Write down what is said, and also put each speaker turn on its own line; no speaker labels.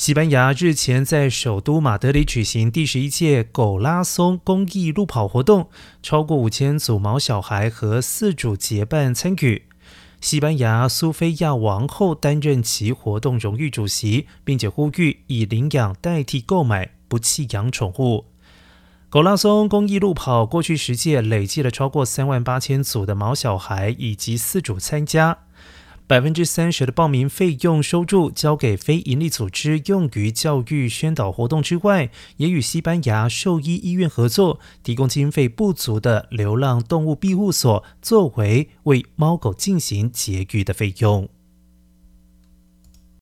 西班牙日前在首都马德里举行第十一届狗拉松公益路跑活动，超过五千组毛小孩和四组结伴参与。西班牙苏菲亚王后担任其活动荣誉主席，并且呼吁以领养代替购买，不弃养宠物。狗拉松公益路跑过去十届累计了超过三万八千组的毛小孩以及四组参加。百分之三十的报名费用收入交给非营利组织，用于教育宣导活动之外，也与西班牙兽医医院合作，提供经费不足的流浪动物庇护所，作为为猫狗进行绝育的费用。